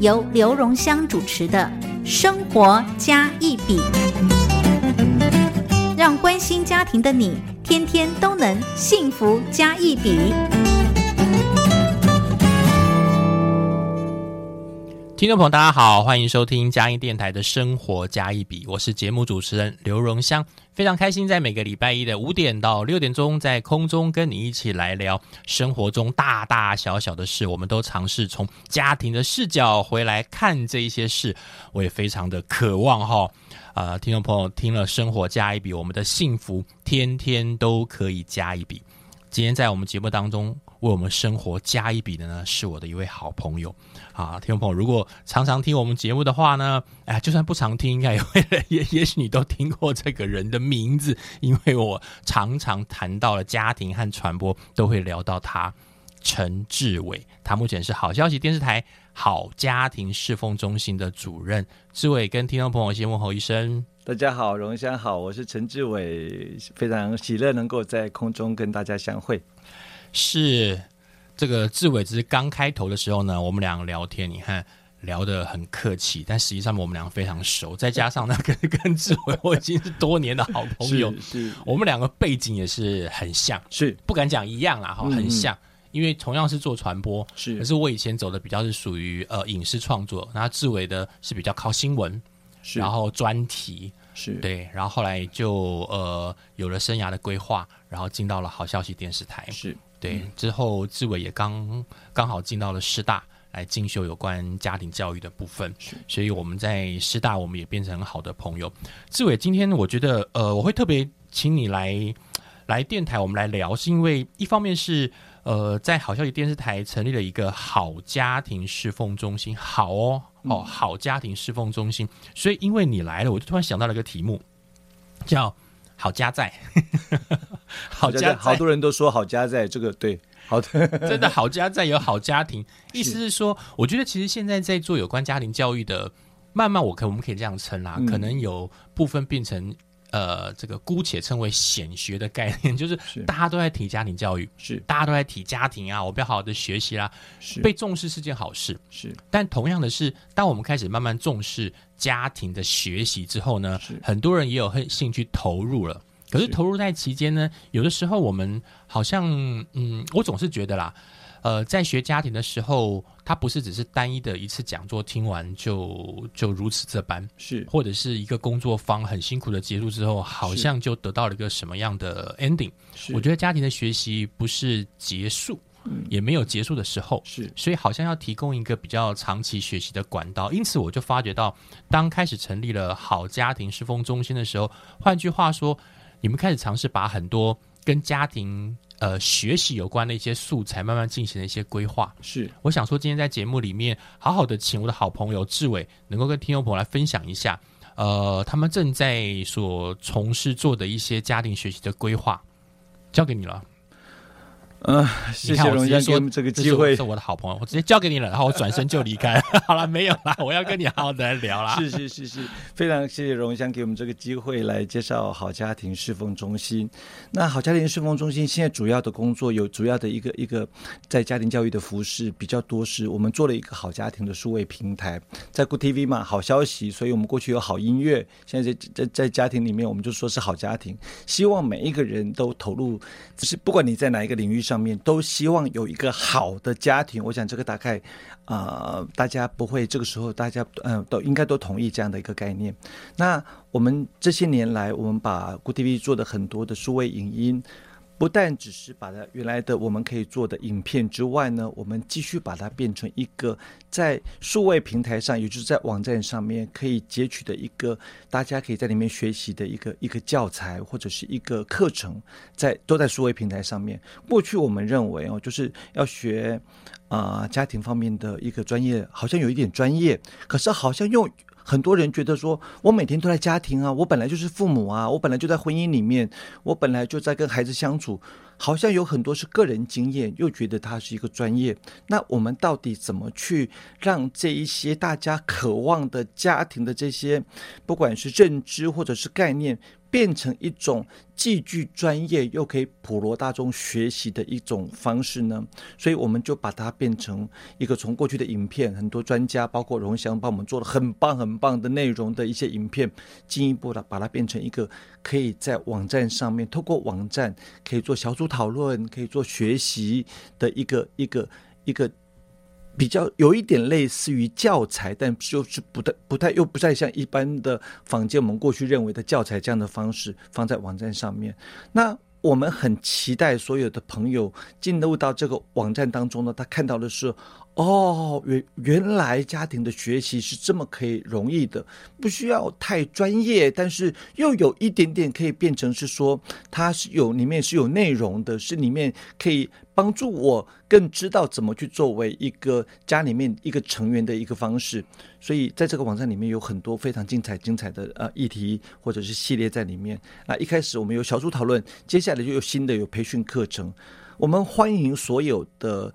由刘荣香主持的《生活加一笔》，让关心家庭的你天天都能幸福加一笔。听众朋友，大家好，欢迎收听嘉音电台的《生活加一笔》，我是节目主持人刘荣香，非常开心在每个礼拜一的五点到六点钟，在空中跟你一起来聊生活中大大小小的事，我们都尝试从家庭的视角回来看这一些事，我也非常的渴望哈，啊，听众朋友听了《生活加一笔》，我们的幸福天天都可以加一笔。今天在我们节目当中。为我们生活加一笔的呢，是我的一位好朋友啊，听众朋友，如果常常听我们节目的话呢，哎，就算不常听，应该也会也也许你都听过这个人的名字，因为我常常谈到了家庭和传播，都会聊到他，陈志伟，他目前是好消息电视台好家庭侍奉中心的主任。志伟跟听众朋友先问候一声，大家好，荣香好，我是陈志伟，非常喜乐能够在空中跟大家相会。是这个志伟，只是刚开头的时候呢，我们两个聊天，你看聊得很客气，但实际上我们两个非常熟，再加上那个跟志伟，我已经是多年的好朋友，是我们两个背景也是很像，是。不敢讲一样啦，哈，很像，因为同样是做传播，是，可是我以前走的比较是属于呃影视创作，然后志伟的是比较靠新闻，是，然后专题是。对，然后后来就呃有了生涯的规划，然后进到了好消息电视台，是。对，之后志伟也刚刚好进到了师大来进修有关家庭教育的部分，所以我们在师大我们也变成很好的朋友。志伟，今天我觉得呃，我会特别请你来来电台，我们来聊，是因为一方面是呃，在好消息电视台成立了一个好家庭侍奉中心，好哦哦，好家庭侍奉中心，所以因为你来了，我就突然想到了一个题目，叫。好家在，好家好多人都说好家在这个对，好的，真的好家在有好家庭，意思是说，我觉得其实现在在做有关家庭教育的，慢慢我可我们可以这样称啦，可能有部分变成。呃，这个姑且称为显学的概念，就是大家都在提家庭教育，是大家都在提家庭啊，我不要好好的学习啦，是被重视是件好事，是。但同样的是，当我们开始慢慢重视家庭的学习之后呢，很多人也有很兴趣投入了。可是投入在期间呢，有的时候我们好像，嗯，我总是觉得啦。呃，在学家庭的时候，它不是只是单一的一次讲座听完就就如此这般，是或者是一个工作坊很辛苦的结束之后，好像就得到了一个什么样的 ending？我觉得家庭的学习不是结束，也没有结束的时候，是所以好像要提供一个比较长期学习的管道。因此，我就发觉到，当开始成立了好家庭师风中心的时候，换句话说，你们开始尝试把很多跟家庭。呃，学习有关的一些素材，慢慢进行了一些规划。是，我想说，今天在节目里面，好好的请我的好朋友志伟，能够跟听众朋友来分享一下，呃，他们正在所从事做的一些家庭学习的规划，交给你了。嗯，谢谢荣先说这个机会，是我的好朋友，我直接交给你了，然后我转身就离开。好了，没有了，我要跟你好好的来聊了。是是是是，非常谢谢荣香给我们这个机会来介绍好家庭侍奉中心。那好家庭侍奉中心现在主要的工作有主要的一个一个在家庭教育的服饰比较多，是我们做了一个好家庭的数位平台，在 Good TV 嘛，好消息，所以我们过去有好音乐，现在在在在家庭里面，我们就说是好家庭，希望每一个人都投入，就是不管你在哪一个领域。上面都希望有一个好的家庭，我想这个大概，啊，大家不会这个时候大家嗯都应该都同意这样的一个概念。那我们这些年来，我们把 g o o TV 做的很多的数位影音。不但只是把它原来的我们可以做的影片之外呢，我们继续把它变成一个在数位平台上，也就是在网站上面可以截取的一个大家可以在里面学习的一个一个教材或者是一个课程，在都在数位平台上面。过去我们认为哦，就是要学啊家庭方面的一个专业，好像有一点专业，可是好像用很多人觉得说，我每天都在家庭啊，我本来就是父母啊，我本来就在婚姻里面，我本来就在跟孩子相处，好像有很多是个人经验，又觉得他是一个专业。那我们到底怎么去让这一些大家渴望的家庭的这些，不管是认知或者是概念？变成一种既具专业又可以普罗大众学习的一种方式呢？所以我们就把它变成一个从过去的影片，很多专家包括荣祥帮我们做了很棒很棒的内容的一些影片，进一步的把它变成一个可以在网站上面，透过网站可以做小组讨论，可以做学习的一个一个一个。比较有一点类似于教材，但就是不太不太又不再像一般的坊间我们过去认为的教材这样的方式放在网站上面。那我们很期待所有的朋友进入到这个网站当中呢，他看到的是。哦，原原来家庭的学习是这么可以容易的，不需要太专业，但是又有一点点可以变成是说，它是有里面是有内容的，是里面可以帮助我更知道怎么去作为一个家里面一个成员的一个方式。所以在这个网站里面有很多非常精彩精彩的呃议题或者是系列在里面。那一开始我们有小组讨论，接下来就有新的有培训课程，我们欢迎所有的。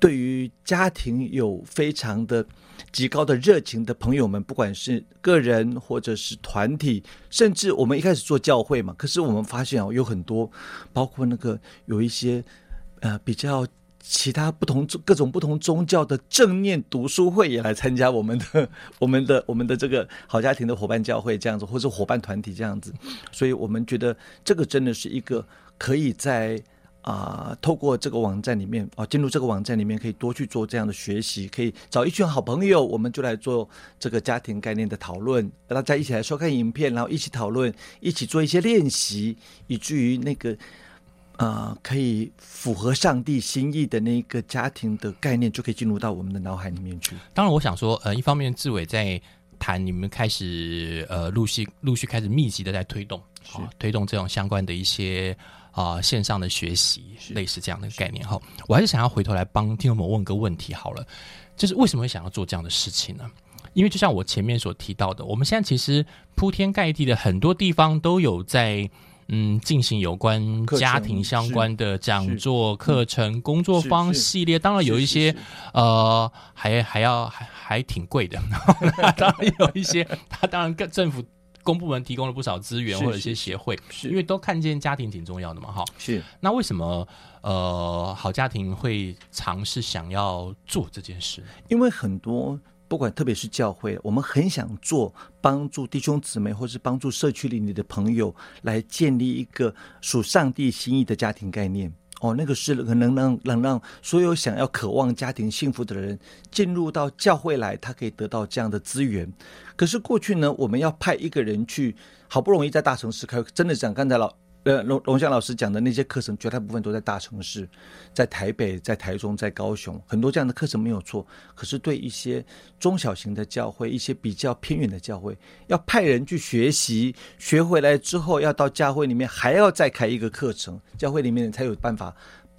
对于家庭有非常的极高的热情的朋友们，不管是个人或者是团体，甚至我们一开始做教会嘛，可是我们发现哦，有很多，包括那个有一些呃比较其他不同各种不同宗教的正念读书会也来参加我们的 我们的我们的这个好家庭的伙伴教会这样子，或者伙伴团体这样子，所以我们觉得这个真的是一个可以在。啊，透过这个网站里面啊，进入这个网站里面可以多去做这样的学习，可以找一群好朋友，我们就来做这个家庭概念的讨论，大家一起来收看影片，然后一起讨论，一起做一些练习，以至于那个啊，可以符合上帝心意的那个家庭的概念，就可以进入到我们的脑海里面去。当然，我想说，呃，一方面志伟在谈，你们开始呃，陆续陆续开始密集的在推动，啊，推动这种相关的一些。啊，线上的学习类似这样的概念哈，我还是想要回头来帮听众们问个问题好了，就是为什么会想要做这样的事情呢？因为就像我前面所提到的，我们现在其实铺天盖地的很多地方都有在嗯进行有关家庭相关的讲座、课程、工作坊系列，当然有一些呃还还要还还挺贵的，当然有一些，他当然跟政府。公部门提供了不少资源或者一些协会，因为都看见家庭挺重要的嘛，哈。是。那为什么呃好家庭会尝试想要做这件事？因为很多不管特别是教会，我们很想做帮助弟兄姊妹，或是帮助社区里的朋友，来建立一个属上帝心意的家庭概念。哦，那个是能让能让所有想要渴望家庭幸福的人进入到教会来，他可以得到这样的资源。可是过去呢，我们要派一个人去，好不容易在大城市开，真的讲刚才老。呃，龙龙翔老师讲的那些课程，绝大部分都在大城市，在台北、在台中、在高雄，很多这样的课程没有错。可是对一些中小型的教会，一些比较偏远的教会，要派人去学习，学回来之后，要到教会里面还要再开一个课程，教会里面才有办法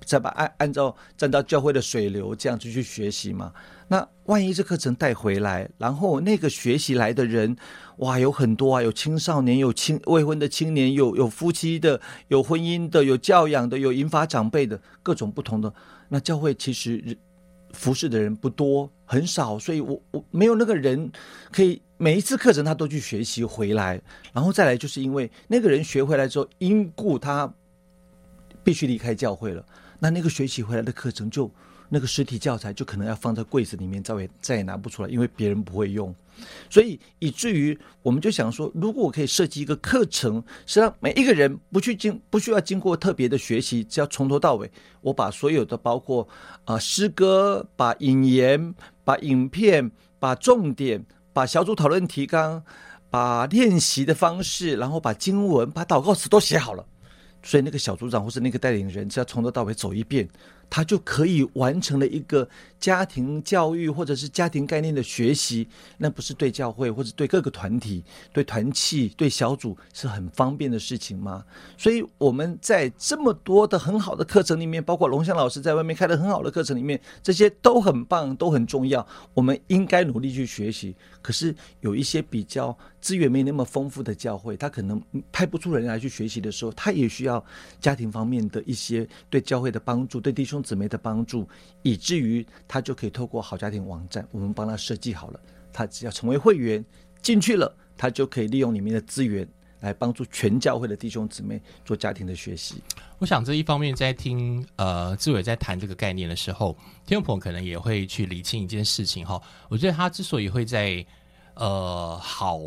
再把按按照按照教会的水流这样子去学习嘛。那万一这课程带回来，然后那个学习来的人，哇，有很多啊，有青少年，有青未婚的青年，有有夫妻的，有婚姻的，有教养的，有引发长辈的，各种不同的。那教会其实服侍的人不多，很少，所以我我没有那个人可以每一次课程他都去学习回来，然后再来就是因为那个人学回来之后，因故他必须离开教会了，那那个学习回来的课程就。那个实体教材就可能要放在柜子里面，再也再也拿不出来，因为别人不会用，所以以至于我们就想说，如果我可以设计一个课程，是让每一个人不去经不需要经过特别的学习，只要从头到尾，我把所有的包括啊诗歌、把引言、把影片、把重点、把小组讨论提纲、把练习的方式，然后把经文、把祷告词都写好了，所以那个小组长或是那个带领人，只要从头到尾走一遍。他就可以完成了一个家庭教育或者是家庭概念的学习，那不是对教会或者对各个团体、对团契、对小组是很方便的事情吗？所以我们在这么多的很好的课程里面，包括龙翔老师在外面开的很好的课程里面，这些都很棒，都很重要，我们应该努力去学习。可是有一些比较资源没那么丰富的教会，他可能派不出人来去学习的时候，他也需要家庭方面的一些对教会的帮助，对弟兄姊妹的帮助，以至于他就可以透过好家庭网站，我们帮他设计好了，他只要成为会员进去了，他就可以利用里面的资源来帮助全教会的弟兄姊妹做家庭的学习。我想这一方面在听呃志伟在谈这个概念的时候，听众朋友可能也会去理清一件事情哈。我觉得他之所以会在呃好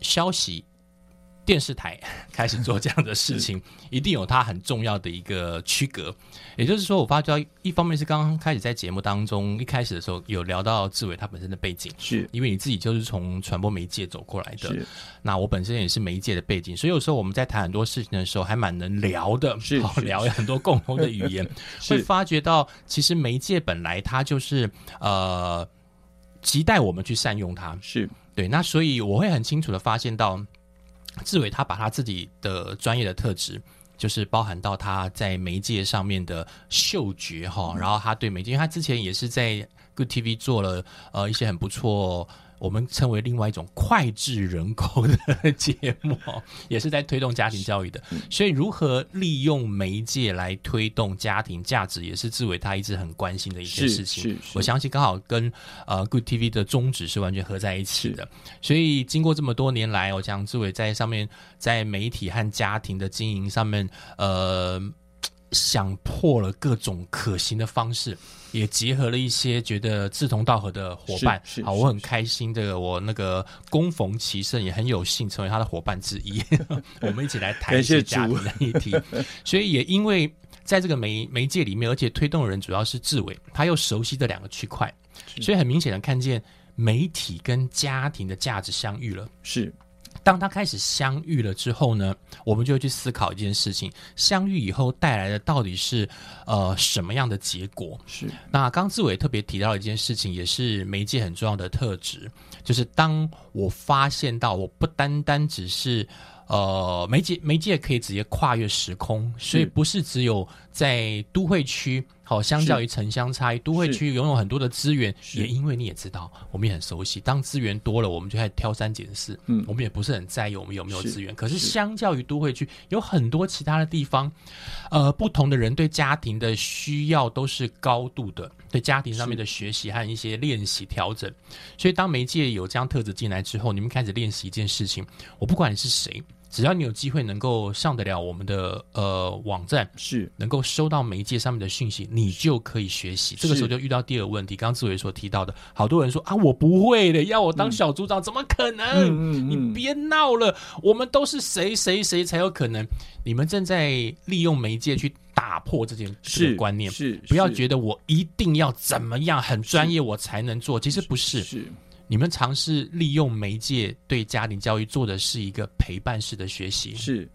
消息电视台 开始做这样的事情，一定有它很重要的一个区隔。也就是说，我发觉一方面是刚刚开始在节目当中一开始的时候有聊到志伟他本身的背景，是因为你自己就是从传播媒介走过来的。那我本身也是媒介的背景，所以有时候我们在谈很多事情的时候，还蛮能聊的，聊很多共同的语言，会发觉到其实媒介本来它就是呃期待我们去善用它，是对。那所以我会很清楚的发现到，志伟他把他自己的专业的特质。就是包含到他在媒介上面的嗅觉哈，然后他对媒介，因为他之前也是在 Good TV 做了呃一些很不错，我们称为另外一种脍炙人口的节目，也是在推动家庭教育的。所以如何利用媒介来推动家庭价值，也是志伟他一直很关心的一件事情。我相信刚好跟呃 Good TV 的宗旨是完全合在一起的。所以经过这么多年来，我讲志伟在上面在媒体和家庭的经营上面，呃。想破了各种可行的方式，也结合了一些觉得志同道合的伙伴。好，我很开心，这个我那个恭逢其盛，也很有幸成为他的伙伴之一。我们一起来谈一感谢些家主庭的议题。所以也因为在这个媒媒介里面，而且推动的人主要是志伟，他又熟悉这两个区块，所以很明显的看见媒体跟家庭的价值相遇了。是当他开始相遇了之后呢，我们就会去思考一件事情：相遇以后带来的到底是呃什么样的结果？是那刚志伟特别提到一件事情，也是媒介很重要的特质，就是当我发现到我不单单只是呃媒介，媒介可以直接跨越时空，所以不是只有在都会区。好，相较于城乡差异，都会区拥有很多的资源，也因为你也知道，我们也很熟悉。当资源多了，我们就开始挑三拣四，嗯我们也不是很在意我们有没有资源。可是是相较于都会区，有很多其他的地方，呃，不同的人对家庭的需要都是高度的，对家庭上面的学习和一些练习调整。所以当媒介有这样特质进来之后，你们开始练习一件事情，我不管你是谁，只要你有机会能够上得了我们的呃网站，是能够收到媒介上面的讯息，你就可以学习。这个时候就遇到第二个问题，刚刚志伟所提到的，好多人说啊，我不会的，要我当小组长，怎么可能？嗯嗯嗯你别闹了，我们都是谁谁谁才有可能。你们正在利用媒介去打破这件这是个观念，是不要觉得我一定要怎么样很专业我才能做，其实不是。是你们尝试利用媒介对家庭教育做的是一个陪伴式的学习。是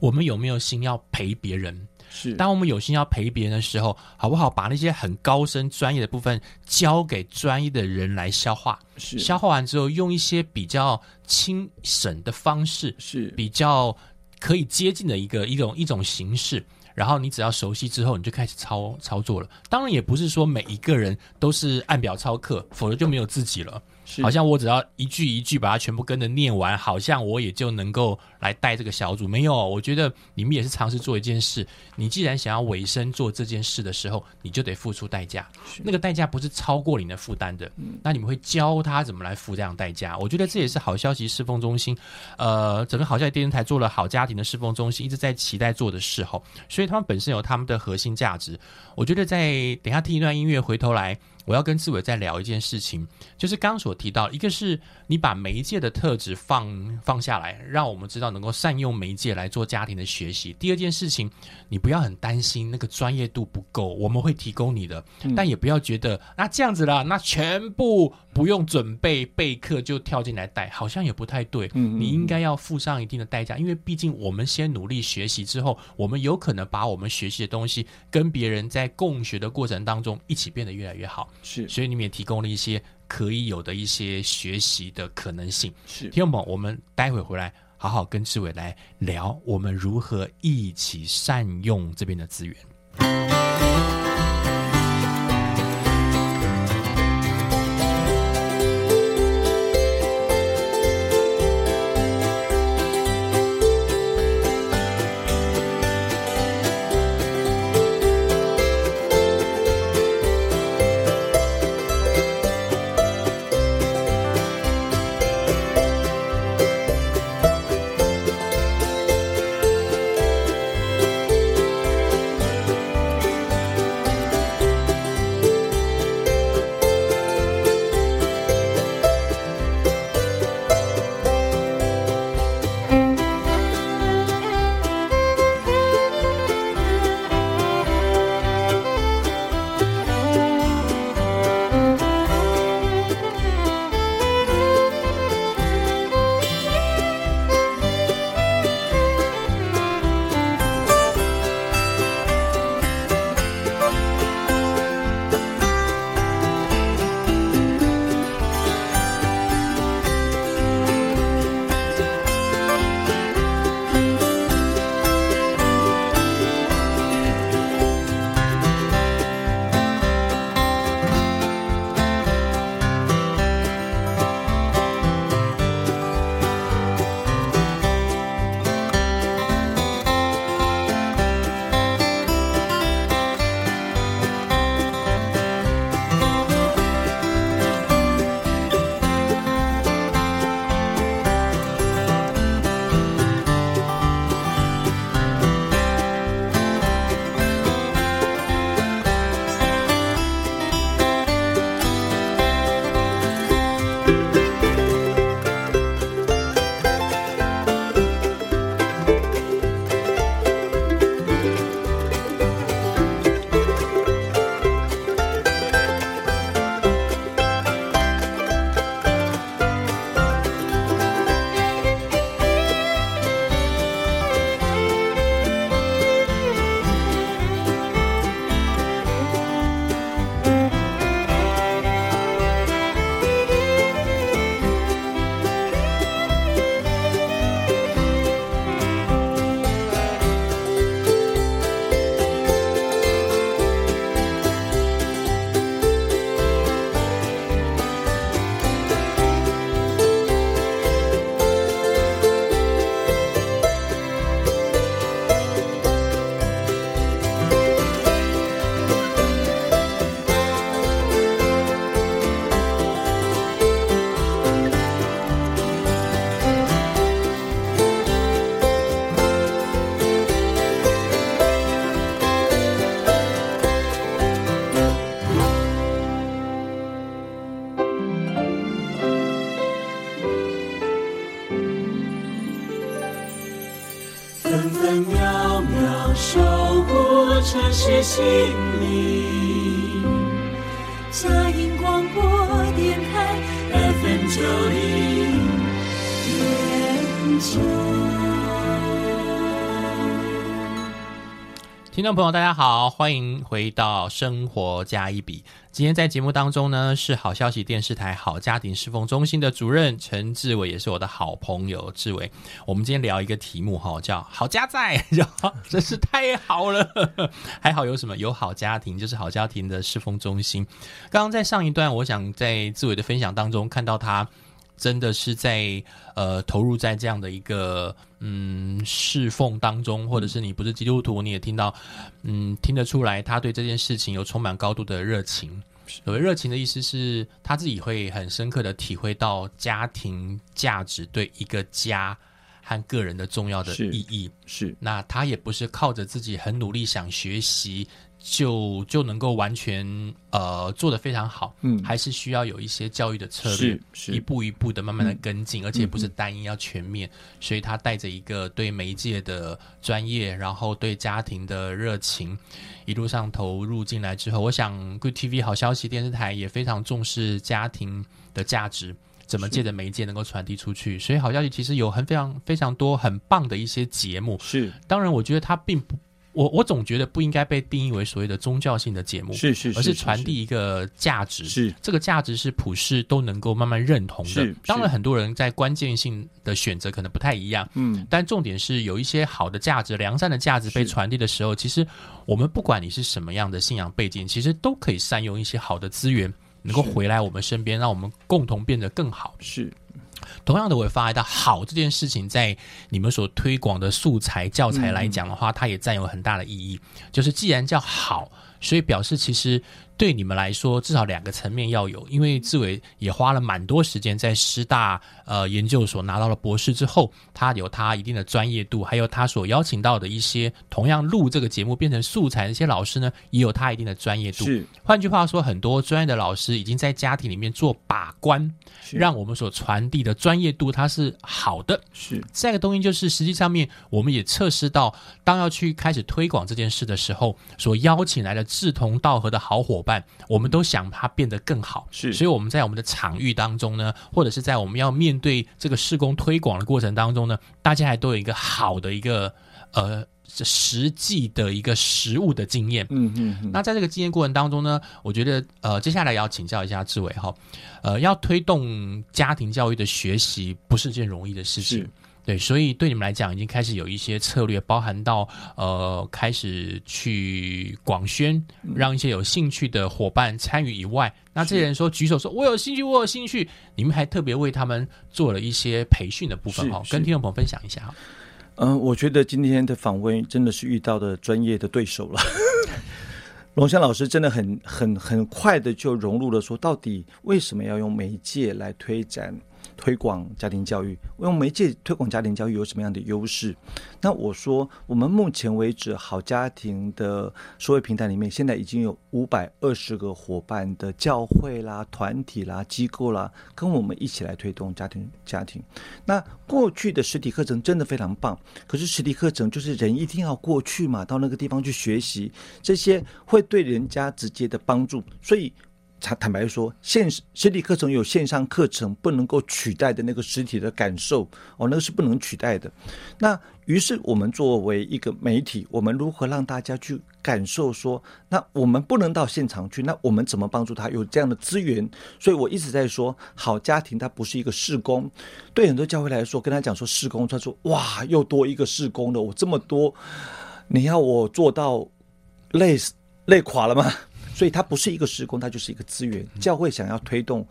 我们有没有心要陪别人？是当我们有心要陪别人的时候，好不好？把那些很高深专业的部分交给专业的人来消化，是消化完之后，用一些比较轻省的方式，是比较可以接近的一个一种一种形式。然后你只要熟悉之后，你就开始操操作了。当然，也不是说每一个人都是按表操课，否则就没有自己了。是好像我只要一句一句把它全部跟着念完，好像我也就能够来带这个小组。没有，我觉得你们也是尝试做一件事。你既然想要委身做这件事的时候，你就得付出代价。那个代价不是超过你的负担的。那你们会教他怎么来付这样的代价？我觉得这也是好消息侍奉中心，呃，整个好消息电视台做了好家庭的侍奉中心一直在期待做的事候。所以他们本身有他们的核心价值。我觉得在等一下听一段音乐，回头来。我要跟志伟再聊一件事情，就是刚刚所提到，一个是你把媒介的特质放放下来，让我们知道能够善用媒介来做家庭的学习。第二件事情，你不要很担心那个专业度不够，我们会提供你的，但也不要觉得那这样子啦，那全部不用准备备课就跳进来带，好像也不太对。嗯嗯你应该要付上一定的代价，因为毕竟我们先努力学习之后，我们有可能把我们学习的东西跟别人在共学的过程当中一起变得越来越好。是所以你们也提供了一些可以有的一些学习的可能性。是听众朋友，我们待会回来好好跟志伟来聊，我们如何一起善用这边的资源。城众朋友，大家好，欢迎回到生活加一笔。今天在节目当中呢，是好消息电视台好家庭侍奉中心的主任陈志伟，也是我的好朋友志伟。我们今天聊一个题目哈，叫“好家在”，真是太好了。还好有什么？有好家庭，就是好家庭的侍奉中心。刚刚在上一段，我想在志伟的分享当中看到他。真的是在呃投入在这样的一个嗯侍奉当中，或者是你不是基督徒，你也听到嗯听得出来，他对这件事情有充满高度的热情。所谓热情的意思是他自己会很深刻的体会到家庭价值对一个家和个人的重要的意义。是那他也不是靠着自己很努力想学习就就能够完全呃做得非常好，嗯。还是需要有一些教育的策略是，是。一步一步的慢慢的跟进，而且不是嗯单一，要全面，所以他带着一个对媒介的专业，然后对家庭的热情，一路上投入进来之后，我想 Good TV 好消息电视台也非常重视家庭的价值。怎么借着媒介能够传递出去？所以好消息其实有很非常非常多很棒的一些节目，是。当然，我觉得它并不，我我总觉得不应该被定义为所谓的宗教性的节目，是是，而是传递一个价值。是这个价值是普世都能够慢慢认同的是。当然，很多人在关键性的选择可能不太一样，嗯但重点是有一些好的价值、良善的价值被传递的时候，其实我们不管你是什么样的信仰背景，其实都可以善用一些好的资源，能够回来我们身边，让我们共同变得更好。是同样的，我也发觉到好这件事情，在你们所推广的素材教材来讲的话，它也占有很大的意义。就是既然叫好，所以表示其实对你们来说，至少两个层面要有。因为志伟也花了蛮多时间在师大呃研究所拿到了博士之后，他有他一定的专业度，还有他所邀请到的一些同样录这个节目变成素材的一些老师呢，也有他一定的专业度。是换句话说，很多专业的老师已经在家庭里面做把关，是让我们所传递的专业度它是好的。是再一个东西就是，实际上面我们也测试到，当要去开始推广这件事的时候，所邀请来的志同道合的好伙伴，我们都想它变得更好。是所以我们在我们的场域当中呢，或者是在我们要面对这个施工推广的过程当中呢，大家还都有一个好的一个呃实际的一个实物的经验。嗯嗯嗯那在这个经验过程当中呢，我觉得呃，接下来要请教一下志伟哈，呃，要推动家庭教育的学习不是件容易的事情是。对，所以对你们来讲，已经开始有一些策略，包含到呃，开始去广宣，嗯让一些有兴趣的伙伴参与以外，那这些人说举手说“我有兴趣，我有兴趣”，你们还特别为他们做了一些培训的部分哈，是是跟听众朋友分享一下哈。嗯，我觉得今天的访问真的是遇到的专业的对手了。龙翔老师真的很很很快的就融入了，说到底为什么要用媒介来推展推广家庭教育？用媒介推广家庭教育有什么样的优势？那我说，我们目前为止好家庭的社会平台里面，现在已经有五百二十个伙伴的教会啦、团体啦、机构啦，跟我们一起来推动家庭家庭。那过去的实体课程真的非常棒，可是实体课程就是人一定要过去嘛，到那个地方去学习，这些会对人家直接的帮助。所以坦坦白说，线实体课程有线上课程不能够取代的那个实体的感受哦，那个是不能取代的。那于是我们作为一个媒体，我们如何让大家去感受说，那我们不能到现场去，那我们怎么帮助他有这样的资源？所以我一直在说，好家庭它不是一个事工，对很多教会来说，跟他讲说事工，他说哇，又多一个事工了，我这么多，你要我做到累死累垮了吗？所以它不是一个施工，它就是一个资源。教会想要推动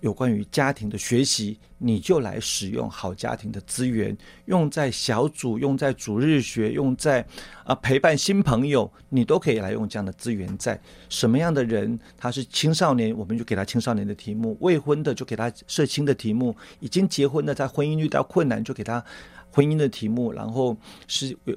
有关于家庭的学习，你就来使用好家庭的资源，用在小组，用在主日学，用在啊陪伴新朋友，你都可以来用这样的资源在。什么样的人他是青少年，我们就给他青少年的题目；未婚的就给他社青的题目；已经结婚的在婚姻遇到困难就给他婚姻的题目，然后是有。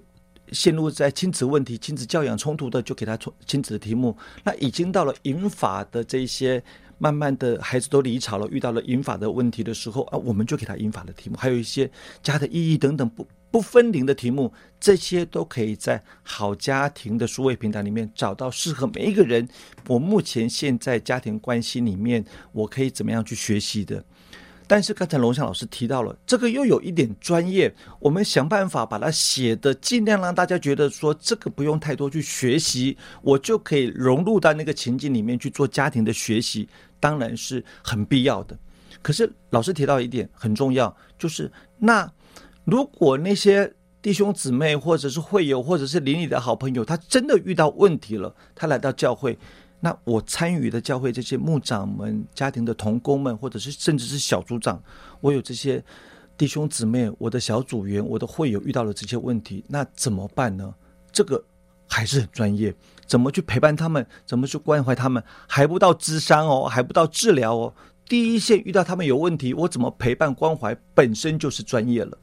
陷入在亲子问题、亲子教养冲突的，就给他亲亲子的题目。那已经到了引法的这些，慢慢的孩子都离巢了，遇到了引法的问题的时候啊，我们就给他引法的题目，还有一些家的意义等等不不分离的题目，这些都可以在好家庭的数位平台里面找到适合每一个人。我目前现在家庭关系里面，我可以怎么样去学习的？但是刚才龙翔老师提到了，这个又有一点专业，我们想办法把它写的尽量让大家觉得说这个不用太多去学习，我就可以融入到那个情境里面去做家庭的学习，当然是很必要的。可是老师提到一点很重要，就是那如果那些弟兄姊妹或者是会友或者是邻里的好朋友，他真的遇到问题了，他来到教会。那我参与的教会这些牧长们、家庭的同工们，或者是甚至是小组长，我有这些弟兄姊妹，我的小组员、我的会友遇到了这些问题，那怎么办呢？这个还是很专业，怎么去陪伴他们，怎么去关怀他们，还不到智商哦，还不到治疗哦。第一线遇到他们有问题，我怎么陪伴关怀，本身就是专业了。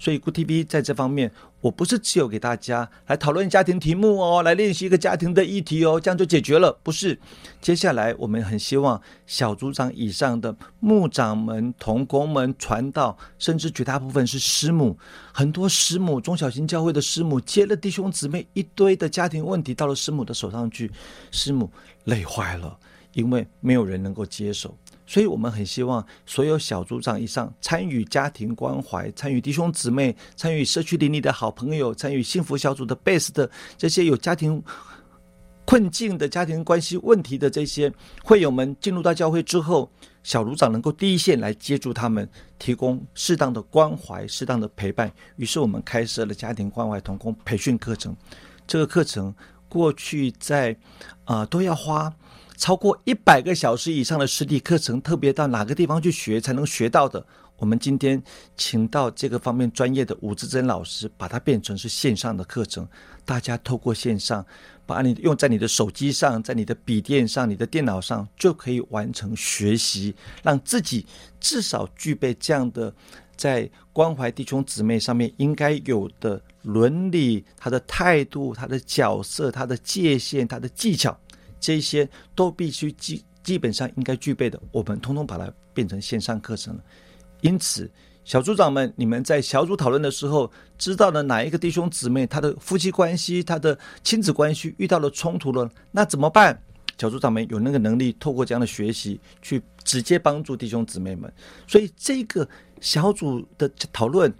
所以 Good TV 在这方面，我不是只有给大家来讨论家庭题目哦，来练习一个家庭的议题哦，这样就解决了，不是。接下来我们很希望小组长以上的牧长们、童工们、传道，甚至绝大部分是师母，很多师母中小型教会的师母接了弟兄姊妹一堆的家庭问题到了师母的手上去，师母累坏了，因为没有人能够接手。所以我们很希望所有小组长以上参与家庭关怀、参与弟兄姊妹、参与社区邻里的好朋友、参与幸福小组的 base 的这些有家庭困境的家庭关系问题的这些会友们，进入到教会之后，小组长能够第一线来接住他们，提供适当的关怀、适当的陪伴。于是我们开设了家庭关怀同工培训课程。这个课程过去在啊都要花。超过一百个小时以上的实体课程，特别到哪个地方去学才能学到的？我们今天请到这个方面专业的吴志珍老师，把它变成是线上的课程。大家透过线上，把你用在你的手机上，在你的笔电上、你的电脑上，就可以完成学习，让自己至少具备这样的在关怀弟兄姊妹上面应该有的伦理、他的态度、他的角色、他的界限、他的技巧。这些都必须基基本上应该具备的，我们通通把它变成线上课程了。因此，小组长们，你们在小组讨论的时候，知道了哪一个弟兄姊妹他的夫妻关系、他的亲子关系遇到了冲突了，那怎么办？小组长们有那个能力，透过这样的学习去直接帮助弟兄姊妹们。所以，这个小组的讨论。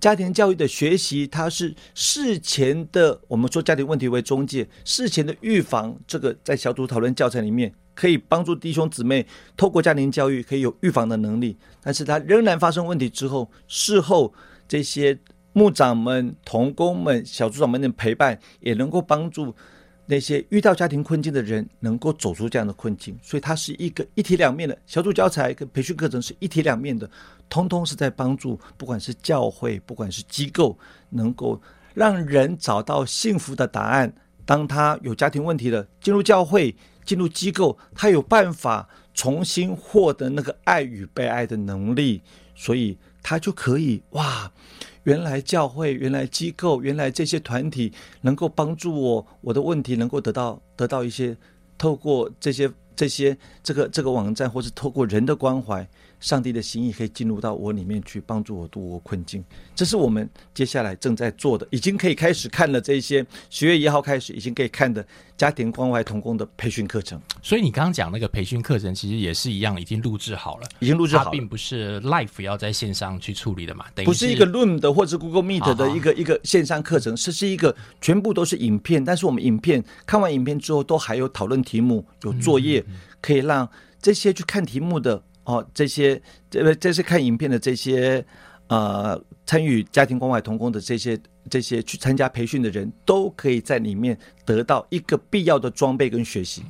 家庭教育的学习，它是事前的，我们说家庭问题为中介，事前的预防，这个在小组讨论教材里面可以帮助弟兄姊妹透过家庭教育可以有预防的能力。但是，他仍然发生问题之后，事后这些牧长们、童工们、小组长们的陪伴，也能够帮助那些遇到家庭困境的人能够走出这样的困境。所以，它是一个一体两面的小组教材跟培训课程是一体两面的。通通是在帮助，不管是教会，不管是机构，能够让人找到幸福的答案。当他有家庭问题了，进入教会，进入机构，他有办法重新获得那个爱与被爱的能力，所以他就可以哇，原来教会，原来机构，原来这些团体能够帮助我，我的问题能够得到得到一些，透过这些这些这个这个网站，或是透过人的关怀。上帝的心意可以进入到我里面去，帮助我度过困境。这是我们接下来正在做的，已经可以开始看了。这些十月一号开始，已经可以看的家庭关怀童工的培训课程。所以你刚刚讲那个培训课程，其实也是一样，已经录制好了，已经录制好了，并不是 live 要在线上去处理的嘛？等不是一个 Room 的或者 Google Meet 的一个一个线上课程，这是一个全部都是影片。但是我们影片看完影片之后，都还有讨论题目，有作业，可以让这些去看题目的。哦，这些这这是看影片的这些呃，参与家庭关怀童工的这些这些去参加培训的人都可以在里面得到一个必要的装备跟学习。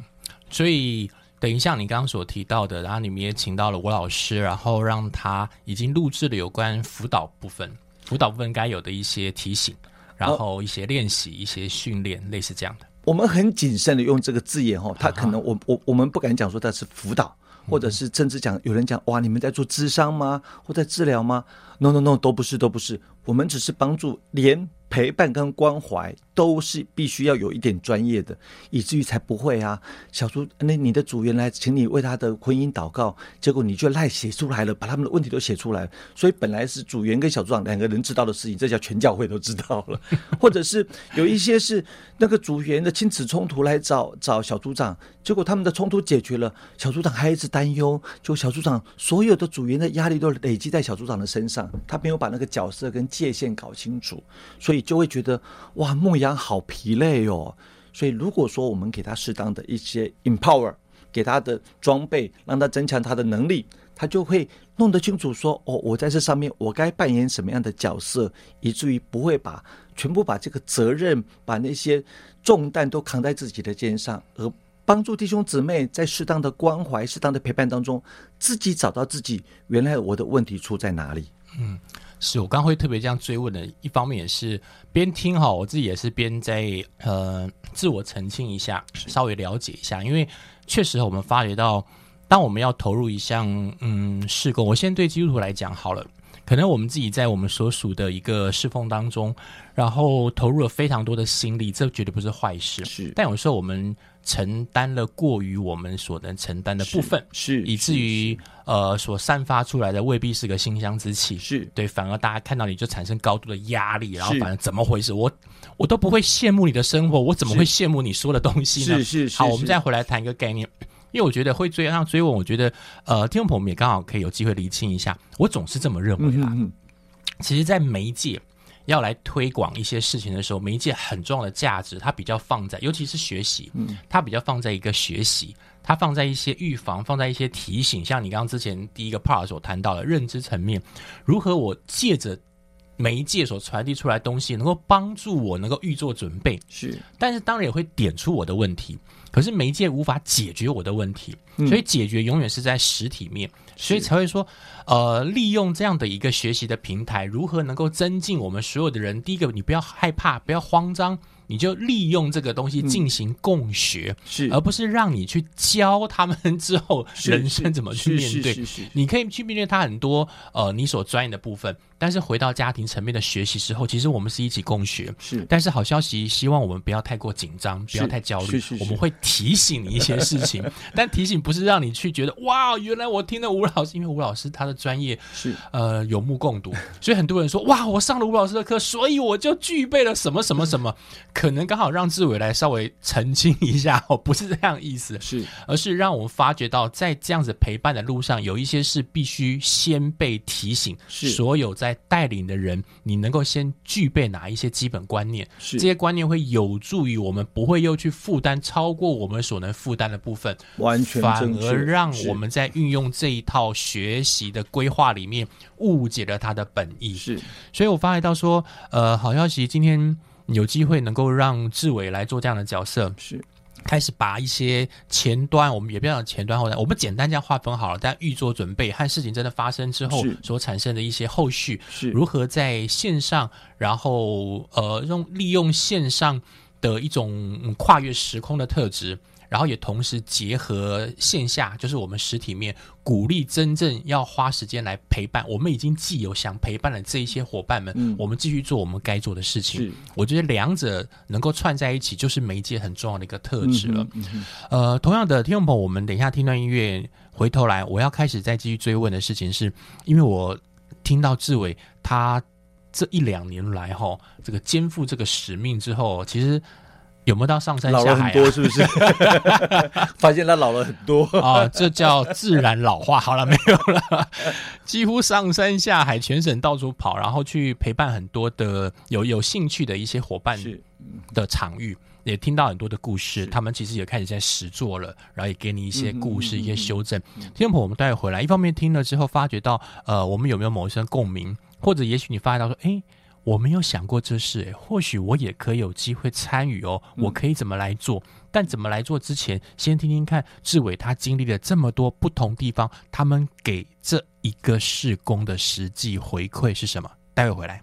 所以，等一下你刚刚所提到的，然后你们也请到了吴老师，然后让他已经录制了有关辅导部分，辅导部分该有的一些提醒，然后一些练习、一些训练，类似这样的。我们很谨慎的用这个字眼哦，他可能我我我们不敢讲说他是辅导。或者是甚至讲，有人讲哇，你们在做智商吗？或在治疗吗？No No No，都不是，都不是，我们只是帮助连。陪伴跟关怀都是必须要有一点专业的，以至于才不会啊。小猪，那你的组员来请你为他的婚姻祷告，结果你就赖写出来了，把他们的问题都写出来。所以本来是组员跟小组长两个人知道的事情，这叫全教会都知道了。或者是有一些是那个组员的亲子冲突来找找小组长，结果他们的冲突解决了，小组长还一直担忧，就小组长所有的组员的压力都累积在小组长的身上，他没有把那个角色跟界限搞清楚，所以。就会觉得哇，牧羊好疲累哦。所以如果说我们给他适当的一些 empower，给他的装备，让他增强他的能力，他就会弄得清楚说哦，我在这上面我该扮演什么样的角色，以至于不会把全部把这个责任、把那些重担都扛在自己的肩上，而帮助弟兄姊妹在适当的关怀、适当的陪伴当中，自己找到自己原来我的问题出在哪里。嗯。是我刚会特别这样追问的，一方面也是边听哈，我自己也是边在呃自我澄清一下，稍微了解一下，因为确实我们发觉到，当我们要投入一项嗯事工，我先对基督徒来讲好了，可能我们自己在我们所属的一个侍奉当中，然后投入了非常多的心力，这绝对不是坏事。是。但有时候我们承担了过于我们所能承担的部分，是以至于呃所散发出来的未必是个馨香之气。是对，反而大家看到你就产生高度的压力，然后反正怎么回事？我我都不会羡慕你的生活，我怎么会羡慕你说的东西呢？是是是好，我们再回来谈一个概念，因为我觉得会追上追问，我觉得呃，听众朋友们也刚好可以有机会厘清一下，我总是这么认为啦。嗯嗯嗯，其实，在媒介要来推广一些事情的时候，媒介很重要的价值，它比较放在，尤其是学习，嗯。它比较放在一个学习，它放在一些预防，放在一些提醒，像你刚刚之前第一个 part 所谈到的认知层面，如何我借着媒介所传递出来的东西，能够帮助我能够预做准备，是。但是当然也会点出我的问题，可是媒介无法解决我的问题，嗯所以解决永远是在实体面，所以才会说，呃，利用这样的一个学习的平台，如何能够增进我们所有的人？第一个，你不要害怕，不要慌张，你就利用这个东西进行共学，是而不是让你去教他们之后人生怎么去面对。你可以去面对他很多呃你所专业的部分，但是回到家庭层面的学习之后，其实我们是一起共学。是。但是好消息，希望我们不要太过紧张，不要太焦虑是是。是。我们会提醒你一些事情，但提醒不是让你去觉得哇，原来我听了吴老师，因为吴老师他的专业是。呃有目共睹，所以很多人说哇，我上了吴老师的课，所以我就具备了什么什么什么，可能刚好让志伟来稍微澄清一下哦，不是这样意思，是。而是让我们发觉到，在这样子陪伴的路上，有一些是必须先被提醒。是。所有在带领的人，你能够先具备哪一些基本观念？是这些观念会有助于我们不会又去负担超过我们所能负担的部分，完全反而让我们在运用这一套学习的规划里面误解了它的本意。是所以我发觉到说，呃，好消息，今天有机会能够让志伟来做这样的角色，是开始把一些前端，我们也不要讲前端后端，我们简单这样划分好了。但预做准备和事情真的发生之后所产生的一些后续，是如何在线上，然后呃用利用线上的一种嗯跨越时空的特质。然后也同时结合线下，就是我们实体面，鼓励真正要花时间来陪伴。我们已经既有想陪伴的这一些伙伴们，嗯我们继续做我们该做的事情。我觉得两者能够串在一起，就是媒介很重要的一个特质了。呃，同样的，听众朋友，我们等一下听段音乐，回头来，我要开始再继续追问的事情是，因为我听到志伟他这一两年来哈，这个肩负这个使命之后，其实有没有到上山下海、啊？了很多，是不是？发现他老了很多，啊，这叫自然老化。好了，没有了，几乎上山下海，全省到处跑，然后去陪伴很多的有有兴趣的一些伙伴的场域。也听到很多的故事，他们其实也开始在实做了，然后也给你一些故事、嗯嗯嗯一些修正。听众朋友，我们待会回来，一方面听了之后，发觉到呃，我们有没有某一些共鸣，或者也许你发觉到说，诶，我没有想过这事，诶或许我也可以有机会参与哦，我可以怎么来做？但怎么来做之前，先听听看志伟他经历了这么多不同地方，他们给这一个事工的实际回馈是什么？待会回来。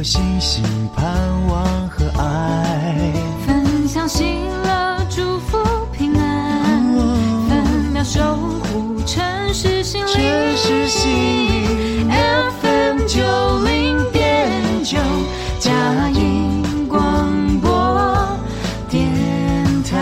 有信心、盼望和爱。分享喜乐，祝福平安，分秒守护城市心灵。城市心灵 FM 九零点九，佳音广播电台。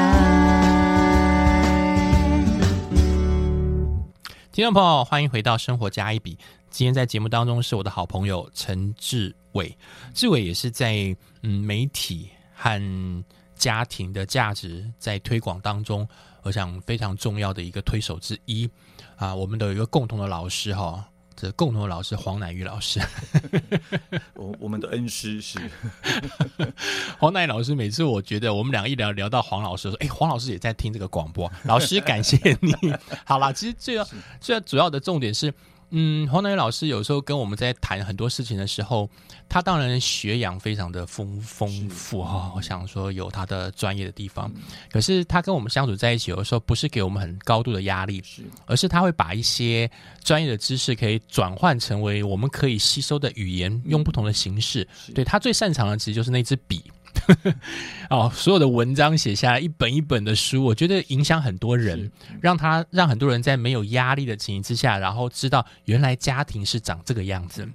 听众朋友，欢迎回到《生活加一笔》。今天在节目当中是我的好朋友陈志伟，志伟也是在嗯媒体和家庭的价值在推广当中，我想非常重要的一个推手之一啊。我们的有一个共同的老师哈，这共同的老师黄乃玉老师，我我们的恩师是 黄乃玉老师。每次我觉得我们两个一聊聊到黄老师，说哎，黄老师也在听这个广播，老师感谢你。好啦，其实最要最要主要的重点是。嗯，黄乃宇老师有时候跟我们在谈很多事情的时候，他当然学养非常的丰丰富哈。我想说有他的专业的地方，可是他跟我们相处在一起，有的时候不是给我们很高度的压力，而是他会把一些专业的知识可以转换成为我们可以吸收的语言，用不同的形式。对他最擅长的其实就是那支笔。哦，所有的文章写下来，一本一本的书，我觉得影响很多人，让他让很多人在没有压力的情形之下，然后知道原来家庭是长这个样子。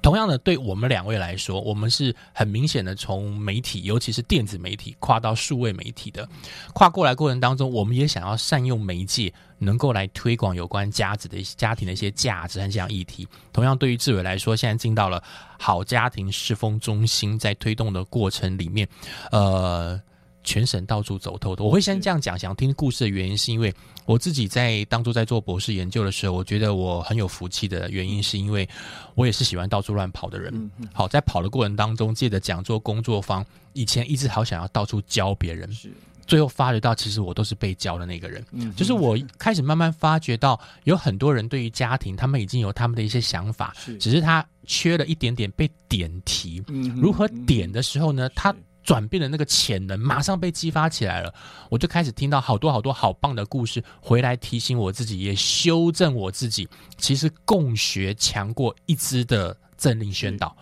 同样的，对我们两位来说，我们是很明显的从媒体，尤其是电子媒体跨到数位媒体的，跨过来过程当中，我们也想要善用媒介，能够来推广有关家子的一些家庭的一些价值和这样议题。同样，对于志伟来说，现在进到了好家庭侍奉中心，在推动的过程里面，呃。全省到处走透的，我会先这样讲，想听故事的原因是因为我自己在当初在做博士研究的时候，我觉得我很有福气的原因是因为我也是喜欢到处乱跑的人。好，在跑的过程当中，借着讲座工作坊，以前一直好想要到处教别人，最后发觉到其实我都是被教的那个人。就是我开始慢慢发觉到，有很多人对于家庭，他们已经有他们的一些想法，只是他缺了一点点被点题。如何点的时候呢？他转变的那个潜能马上被激发起来了，我就开始听到好多好多好棒的故事，回来提醒我自己，也修正我自己。其实共学强过一支的政令宣导。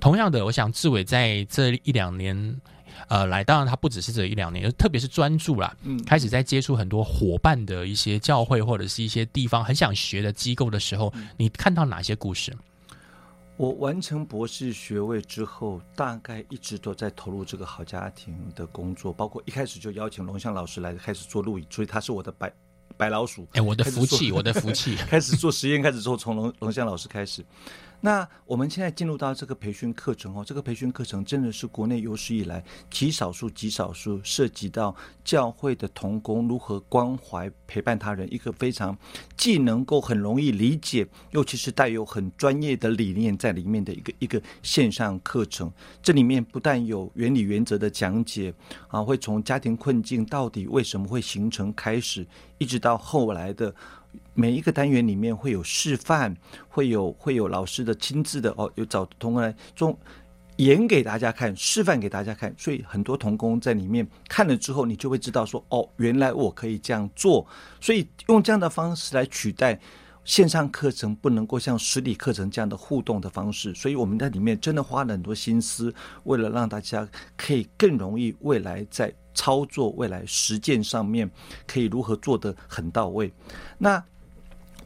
同样的，我想志伟在这一两年，呃，来，当然他不只是这一两年，特别是专注啦，嗯，开始在接触很多伙伴的一些教会或者是一些地方很想学的机构的时候，你看到哪些故事？我完成博士学位之后，大概一直都在投入这个好家庭的工作，包括一开始就邀请龙翔老师来开始做录影，所以他是我的白白老鼠。哎，我的福气，我的福气。开始做实验，开始之后从龙龙翔老师开始。那我们现在进入到这个培训课程哦，这个培训课程真的是国内有史以来极少数、极少数涉及到教会的童工如何关怀陪伴他人，一个非常既能够很容易理解，尤其是带有很专业的理念在里面的一个一个线上课程。这里面不但有原理原则的讲解啊，会从家庭困境到底为什么会形成开始，一直到后来的。每一个单元里面会有示范，会有会有老师的亲自的哦，有找童工来中演给大家看，示范给大家看，所以很多童工在里面看了之后，你就会知道说哦，原来我可以这样做。所以用这样的方式来取代线上课程，不能够像实体课程这样的互动的方式。所以我们在里面真的花了很多心思，为了让大家可以更容易未来在操作、未来实践上面可以如何做得很到位。那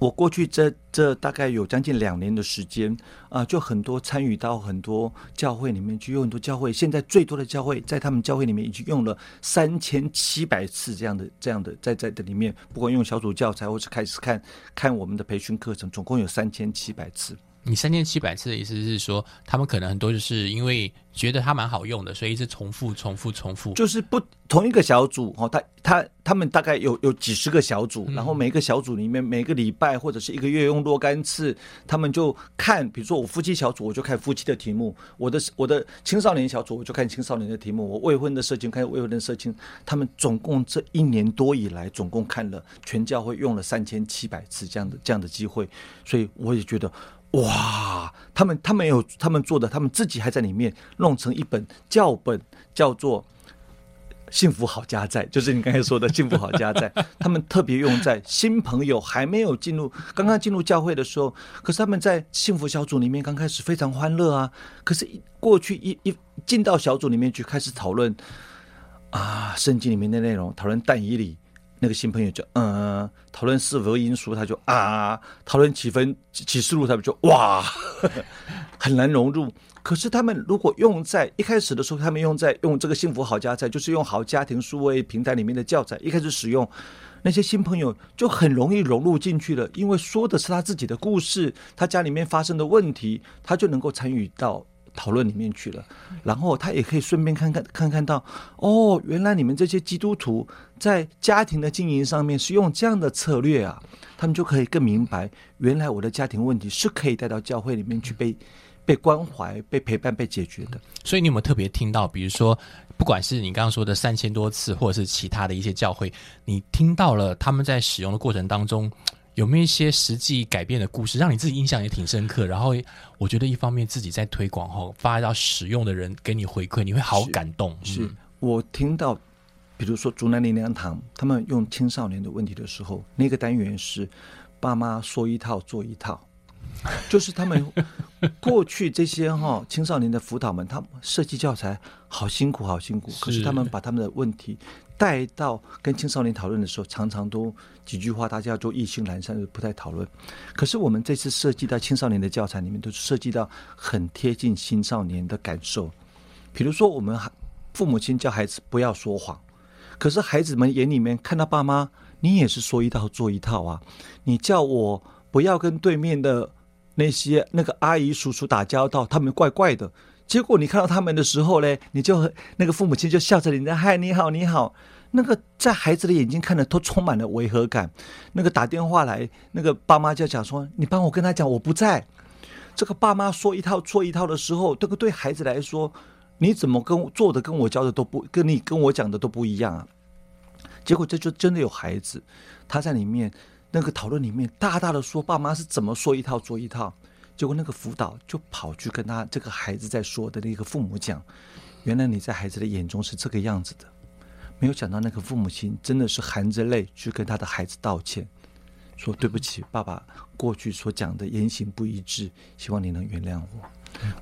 我过去这这大概有将近两年的时间啊，就很多参与到很多教会里面去，有很多教会，现在最多的教会在他们教会里面已经用了三千七百次这样的这样的在在的里面，不管用小组教材或是开始看看我们的培训课程，总共有三千七百次。你三千七百次的意思是说，他们可能很多就是因为觉得它蛮好用的，所以一直重复、重复、重复。就是不同一个小组哦，他他他们大概有有几十个小组，然后每个小组里面每个礼拜或者是一个月用若干次，他们就看，比如说我夫妻小组，我就看夫妻的题目；我的我的青少年小组，我就看青少年的题目；我未婚的社青看未婚的社青。他们总共这一年多以来，总共看了全教会用了三千七百次这样的这样的机会，所以我也觉得。哇，他们他们有他们做的，他们自己还在里面弄成一本教本，叫做《幸福好家在，就是你刚才说的幸福好家在，他们特别用在新朋友还没有进入、刚刚进入教会的时候，可是他们在幸福小组里面刚开始非常欢乐啊，可是一过去一一进到小组里面去开始讨论啊圣经里面的内容，讨论但以理。那个新朋友就嗯，讨论是否因素，他就啊，讨论几分启示录，他们就哇呵呵，很难融入。可是他们如果用在一开始的时候，他们用在用这个幸福好家在，就是用好家庭数位平台里面的教材，一开始使用，那些新朋友就很容易融入进去了，因为说的是他自己的故事，他家里面发生的问题，他就能够参与到讨论里面去了。然后他也可以顺便看看看看到，哦，原来你们这些基督徒在家庭的经营上面是用这样的策略啊，他们就可以更明白，原来我的家庭问题是可以带到教会里面去被。被关怀、被陪伴、被解决的，所以你有没有特别听到，比如说，不管是你刚刚说的三千多次，或者是其他的一些教会，你听到了他们在使用的过程当中，有没有一些实际改变的故事，让你自己印象也挺深刻？然后，我觉得一方面自己在推广后，发到使用的人给你回馈，你会好感动。是我听到，比如说竹南林良堂，他们用青少年的问题的时候，那个单元是爸妈说一套做一套。就是他们过去这些哈青少年的辅导们，他们设计教材好辛苦，好辛苦。可是他们把他们的问题带到跟青少年讨论的时候，常常都几句话，大家就意兴阑珊就，不太讨论。可是我们这次设计到青少年的教材里面，都涉及到很贴近青少年的感受。比如说，我们父母亲教孩子不要说谎，可是孩子们眼里面看到爸妈，你也是说一套做一套啊。你叫我不要跟对面的。那些那个阿姨叔叔打交道，他们怪怪的。结果你看到他们的时候呢，你就那个父母亲就笑着你，嗨，你好，你好。那个在孩子的眼睛看的都充满了违和感。那个打电话来，那个爸妈就讲说：“你帮我跟他讲，我不在。”这个爸妈说一套做一套的时候，这个对孩子来说，你怎么跟做的跟我教的都不跟你跟我讲的都不一样啊？结果这就真的有孩子，他在里面。那个讨论里面，大大的说爸妈是怎么说一套做一套，结果那个辅导就跑去跟他这个孩子在说的那个父母讲，原来你在孩子的眼中是这个样子的，没有想到那个父母亲真的是含着泪去跟他的孩子道歉，说对不起，爸爸过去所讲的言行不一致，希望你能原谅我。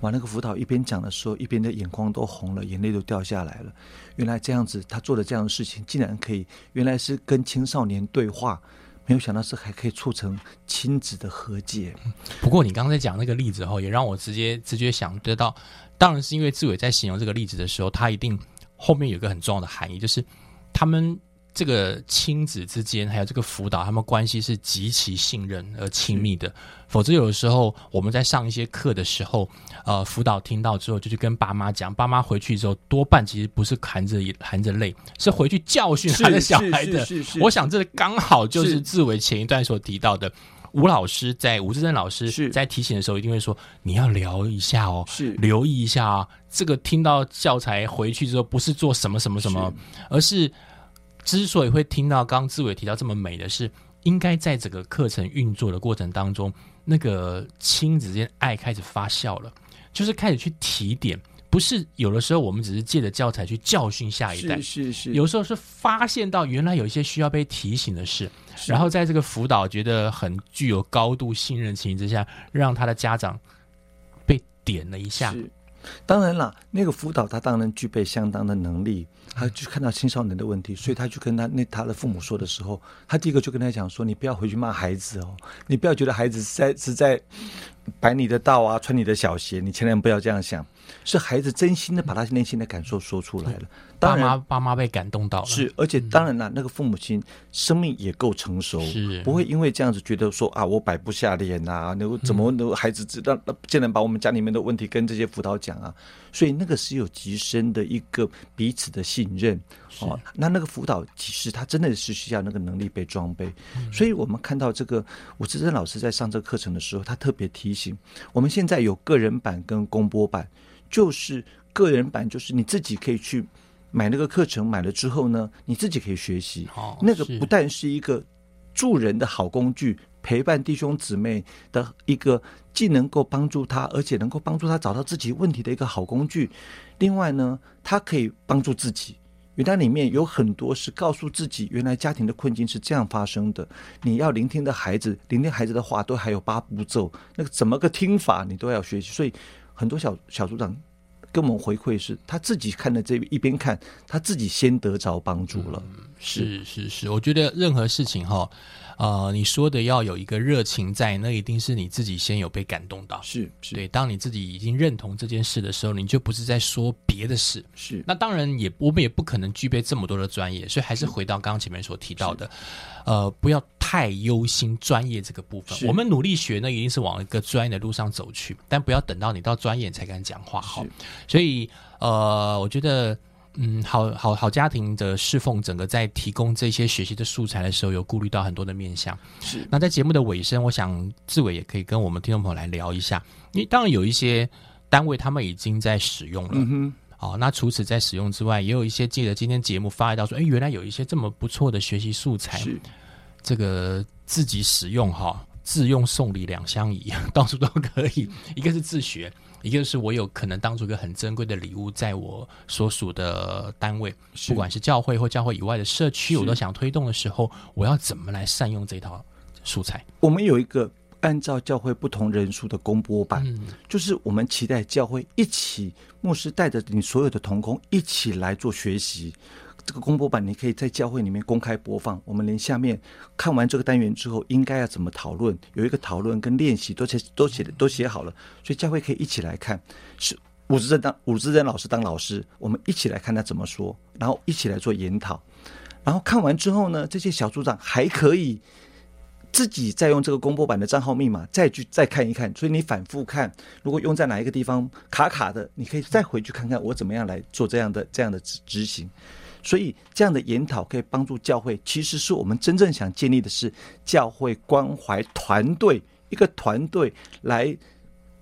哇，那个辅导一边讲的时候，一边的眼眶都红了，眼泪都掉下来了。原来这样子，他做的这样的事情，竟然可以，原来是跟青少年对话。没有想到是还可以促成亲子的和解。不过你刚才讲那个例子后，也让我直接直觉想得到，当然是因为志伟在形容这个例子的时候，他一定后面有一个很重要的含义，就是他们。这个亲子之间，还有这个辅导，他们关系是极其信任而亲密的。否则，有的时候我们在上一些课的时候，呃，辅导听到之后，就去跟爸妈讲，爸妈回去之后，多半其实不是含着含着泪，是回去教训他的小孩的。我想，这刚好就是志伟前一段所提到的，吴老师在吴志珍老师在提醒的时候，一定会说，你要聊一下哦，是留意一下啊。这个听到教材回去之后，不是做什么什么什么，而是。之所以会听到刚刚志伟提到这么美的是，应该在整个课程运作的过程当中，那个亲子间爱开始发酵了，就是开始去提点，不是有的时候我们只是借着教材去教训下一代，是是是，有时候是发现到原来有一些需要被提醒的事，然后在这个辅导觉得很具有高度信任情形之下，让他的家长被点了一下。当然了，那个辅导他当然具备相当的能力，他就看到青少年的问题，所以他去跟他那他的父母说的时候，他第一个就跟他讲说：“你不要回去骂孩子哦，你不要觉得孩子在是在摆你的道啊，穿你的小鞋，你千万不要这样想。”是孩子真心的把他内心的感受说出来了，爸妈爸妈被感动到了，是而且当然了，那个父母亲生命也够成熟，是不会因为这样子觉得说啊，我摆不下脸呐，那怎么那孩子知道竟然把我们家里面的问题跟这些辅导讲啊？所以那个是有极深的一个彼此的信任哦。那那个辅导其实他真的是需要那个能力被装备，所以我们看到这个吴志珍老师在上这个课程的时候，他特别提醒我们现在有个人版跟公播版。就是个人版，就是你自己可以去买那个课程，买了之后呢，你自己可以学习。哦，那个不但是一个助人的好工具，陪伴弟兄姊妹的一个，既能够帮助他，而且能够帮助他找到自己问题的一个好工具。另外呢，他可以帮助自己。原来里面有很多是告诉自己，原来家庭的困境是这样发生的。你要聆听的孩子，聆听孩子的话，都还有八步骤，那个怎么个听法，你都要学习。所以很多小小组长跟我们回馈是，他自己看的这一边看，他自己先得着帮助了。是是是，我觉得任何事情哈，呃，你说的要有一个热情在，那一定是你自己先有被感动到。是是对，当你自己已经认同这件事的时候，你就不是在说别的事。是，那当然也，我们也不可能具备这么多的专业，所以还是回到刚刚前面所提到的，呃，不要太忧心专业这个部分。我们努力学那，一定是往一个专业的路上走去，但不要等到你到专业才敢讲话哈。所以，呃，我觉得。嗯，好好好，家庭的侍奉，整个在提供这些学习的素材的时候，有顾虑到很多的面向。是那在节目的尾声，我想志伟也可以跟我们听众朋友来聊一下，因为当然有一些单位他们已经在使用了，嗯哼，好、那除此在使用之外，也有一些记得今天节目发到说，哎，原来有一些这么不错的学习素材，是这个自己使用哈，自用送礼两相宜，到处都可以。一个是自学，一个是我有可能当做一个很珍贵的礼物，在我所属的单位，不管是教会或教会以外的社区，我都想推动的时候，我要怎么来善用这套素材？我们有一个按照教会不同人数的公播版，嗯，就是我们期待教会一起，牧师带着你所有的同工一起来做学习。这个公播版你可以在教会里面公开播放。我们连下面看完这个单元之后，应该要怎么讨论，有一个讨论跟练习都写都写都写好了，所以教会可以一起来看。是武志珍当武志珍老师当老师，我们一起来看他怎么说，然后一起来做研讨。然后看完之后呢，这些小组长还可以自己再用这个公播版的账号密码再去再看一看，所以你反复看，如果用在哪一个地方卡卡的，你可以再回去看看我怎么样来做这样的这样的执执行。所以这样的研讨可以帮助教会，其实是我们真正想建立的是教会关怀团队，一个团队来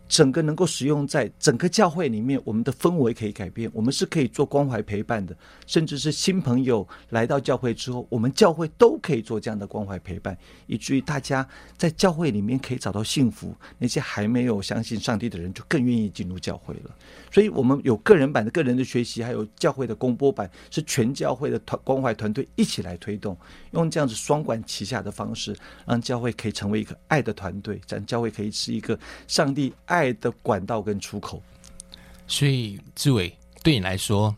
整个能够使用在整个教会里面，我们的氛围可以改变，我们是可以做关怀陪伴的，甚至是新朋友来到教会之后，我们教会都可以做这样的关怀陪伴，以至于大家在教会里面可以找到幸福。那些还没有相信上帝的人，就更愿意进入教会了。所以，我们有个人版的个人的学习，还有教会的公播版，是全教会的团关怀团队一起来推动，用这样子双管齐下的方式，让教会可以成为一个爱的团队，让教会可以是一个上帝爱的管道跟出口。所以志伟对你来说，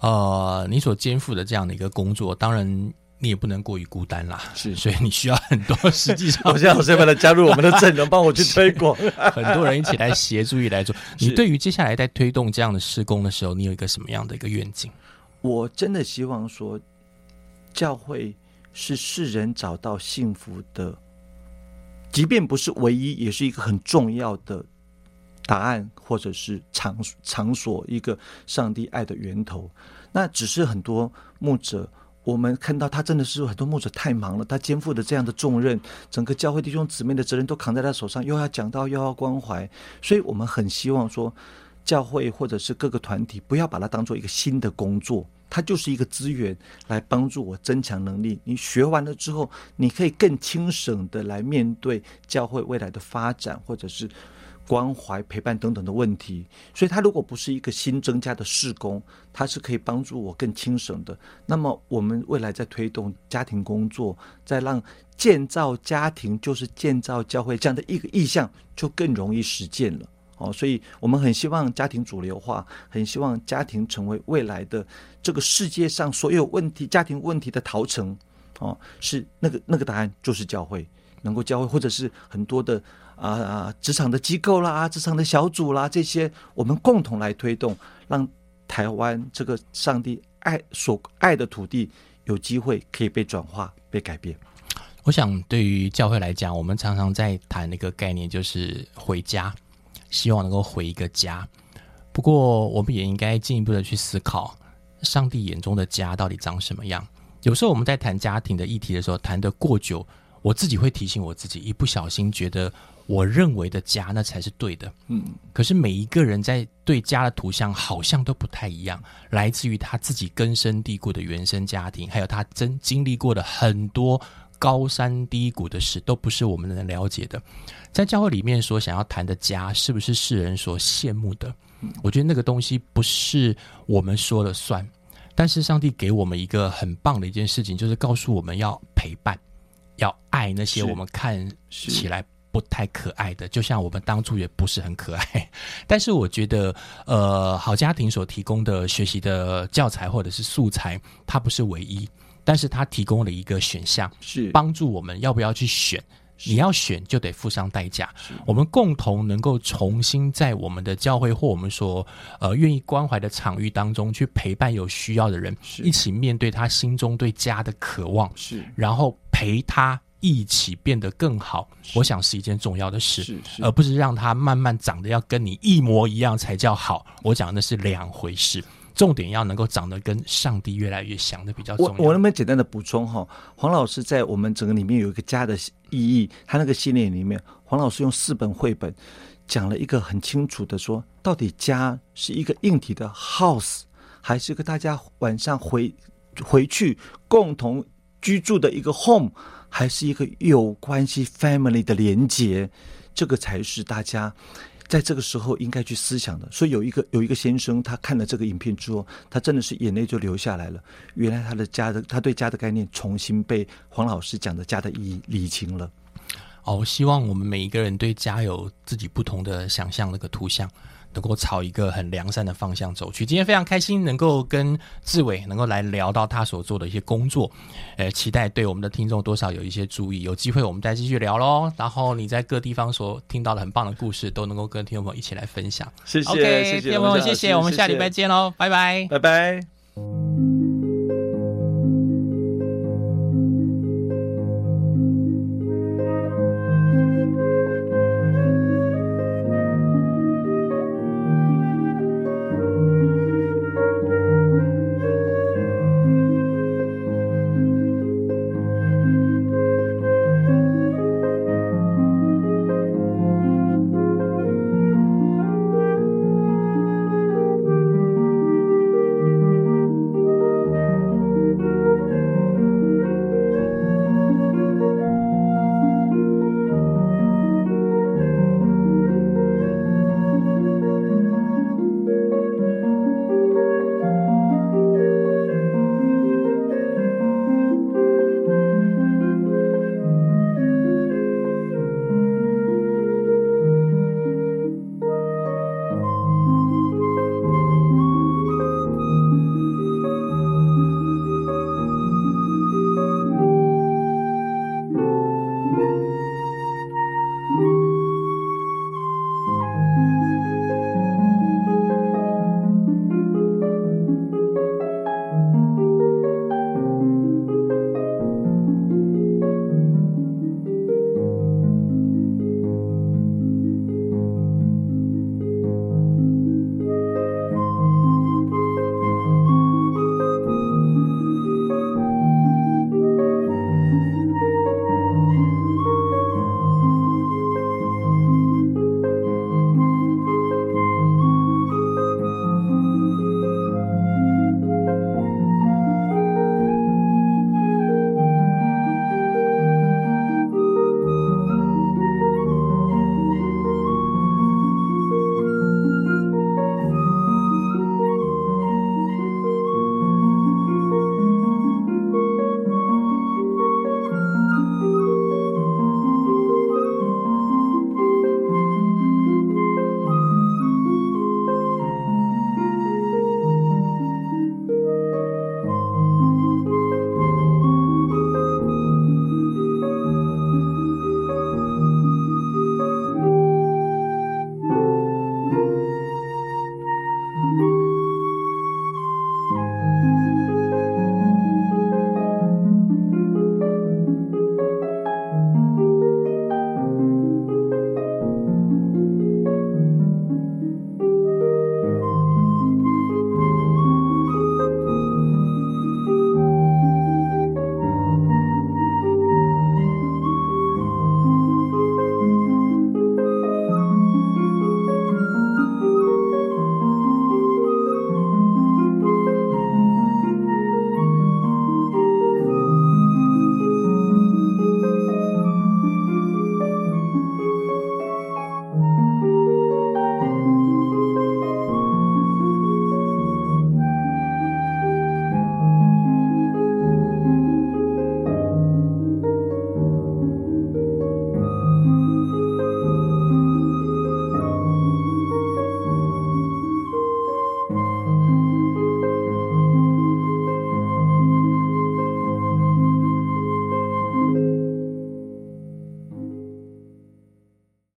呃，你所肩负的这样的一个工作，当然你也不能过于孤单啦，是所以你需要很多实际上 我现在我现在来加入我们的阵容，帮我去推广。很多人一起来协助一起来做。你对于接下来在推动这样的施工的时候，你有一个什么样的一个愿景？我真的希望说，教会是世人找到幸福的，即便不是唯一，也是一个很重要的答案，或者是场场所，一个上帝爱的源头。那只是很多牧者。我们看到他真的是很多牧者太忙了，他肩负的这样的重任，整个教会弟兄姊妹的责任都扛在他手上，又要讲道，又要关怀，所以我们很希望说，教会或者是各个团体不要把它当做一个新的工作，它就是一个资源来帮助我增强能力。你学完了之后，你可以更轻省的来面对教会未来的发展，或者是关怀、陪伴等等的问题。所以，它如果不是一个新增加的事工，它是可以帮助我更轻省的。那么，我们未来在推动家庭工作，再让建造家庭就是建造教会这样的一个意向，就更容易实践了。哦，所以我们很希望家庭主流化，很希望家庭成为未来的这个世界上所有问题、家庭问题的陶城。哦，是那个那个答案就是教会，能够教会，或者是很多的啊啊职场的机构啦、职场的小组啦，这些我们共同来推动，让台湾这个上帝爱所爱的土地有机会可以被转化、被改变。我想，对于教会来讲，我们常常在谈那个概念，就是回家，希望能够回一个家。不过，我们也应该进一步的去思考，上帝眼中的家到底长什么样。有时候我们在谈家庭的议题的时候，谈得过久，我自己会提醒我自己，一不小心觉得我认为的家那才是对的。嗯，可是每一个人在对家的图像好像都不太一样，来自于他自己根深蒂固的原生家庭，还有他真经历过的很多高山低谷的事，都不是我们能了解的。在教会里面所想要谈的家，是不是世人所羡慕的？我觉得那个东西不是我们说了算。但是上帝给我们一个很棒的一件事情，就是告诉我们要陪伴，要爱那些我们看起来不太可爱的，就像我们当初也不是很可爱。但是我觉得，呃，好家庭所提供的学习的教材或者是素材，它不是唯一，但是它提供了一个选项，是帮助我们要不要去选。你要选就得付上代价。我们共同能够重新在我们的教会或我们所呃愿意关怀的场域当中去陪伴有需要的人，一起面对他心中对家的渴望，是然后陪他一起变得更好。我想是一件重要的事，而不是让他慢慢长得要跟你一模一样才叫好。我讲的是两回事。重点要能够长得跟上帝越来越像的比较重要。我我能不能简单的补充哈？黄老师在我们整个里面有一个家的意义，他那个系列里面，黄老师用四本绘本讲了一个很清楚的说，到底家是一个硬体的 house，还是一个大家晚上回回去共同居住的一个 home，还是一个有关系 family 的连结？这个才是大家。在这个时候应该去思想的，所以有一个有一个先生，他看了这个影片之后，他真的是眼泪就流下来了。原来他的家的他对家的概念重新被黄老师讲的家的意义理清了。哦，我希望我们每一个人对家有自己不同的想象，那个图像能够朝一个很良善的方向走去。今天非常开心能够跟志伟能够来聊到他所做的一些工作，呃，期待对我们的听众多少有一些注意。有机会我们再继续聊喽。然后你在各地方所听到的很棒的故事，都能够跟听众朋友一起来分享。谢谢 OK，谢谢听众朋友，谢谢，我们下礼拜见喽，拜拜。拜拜。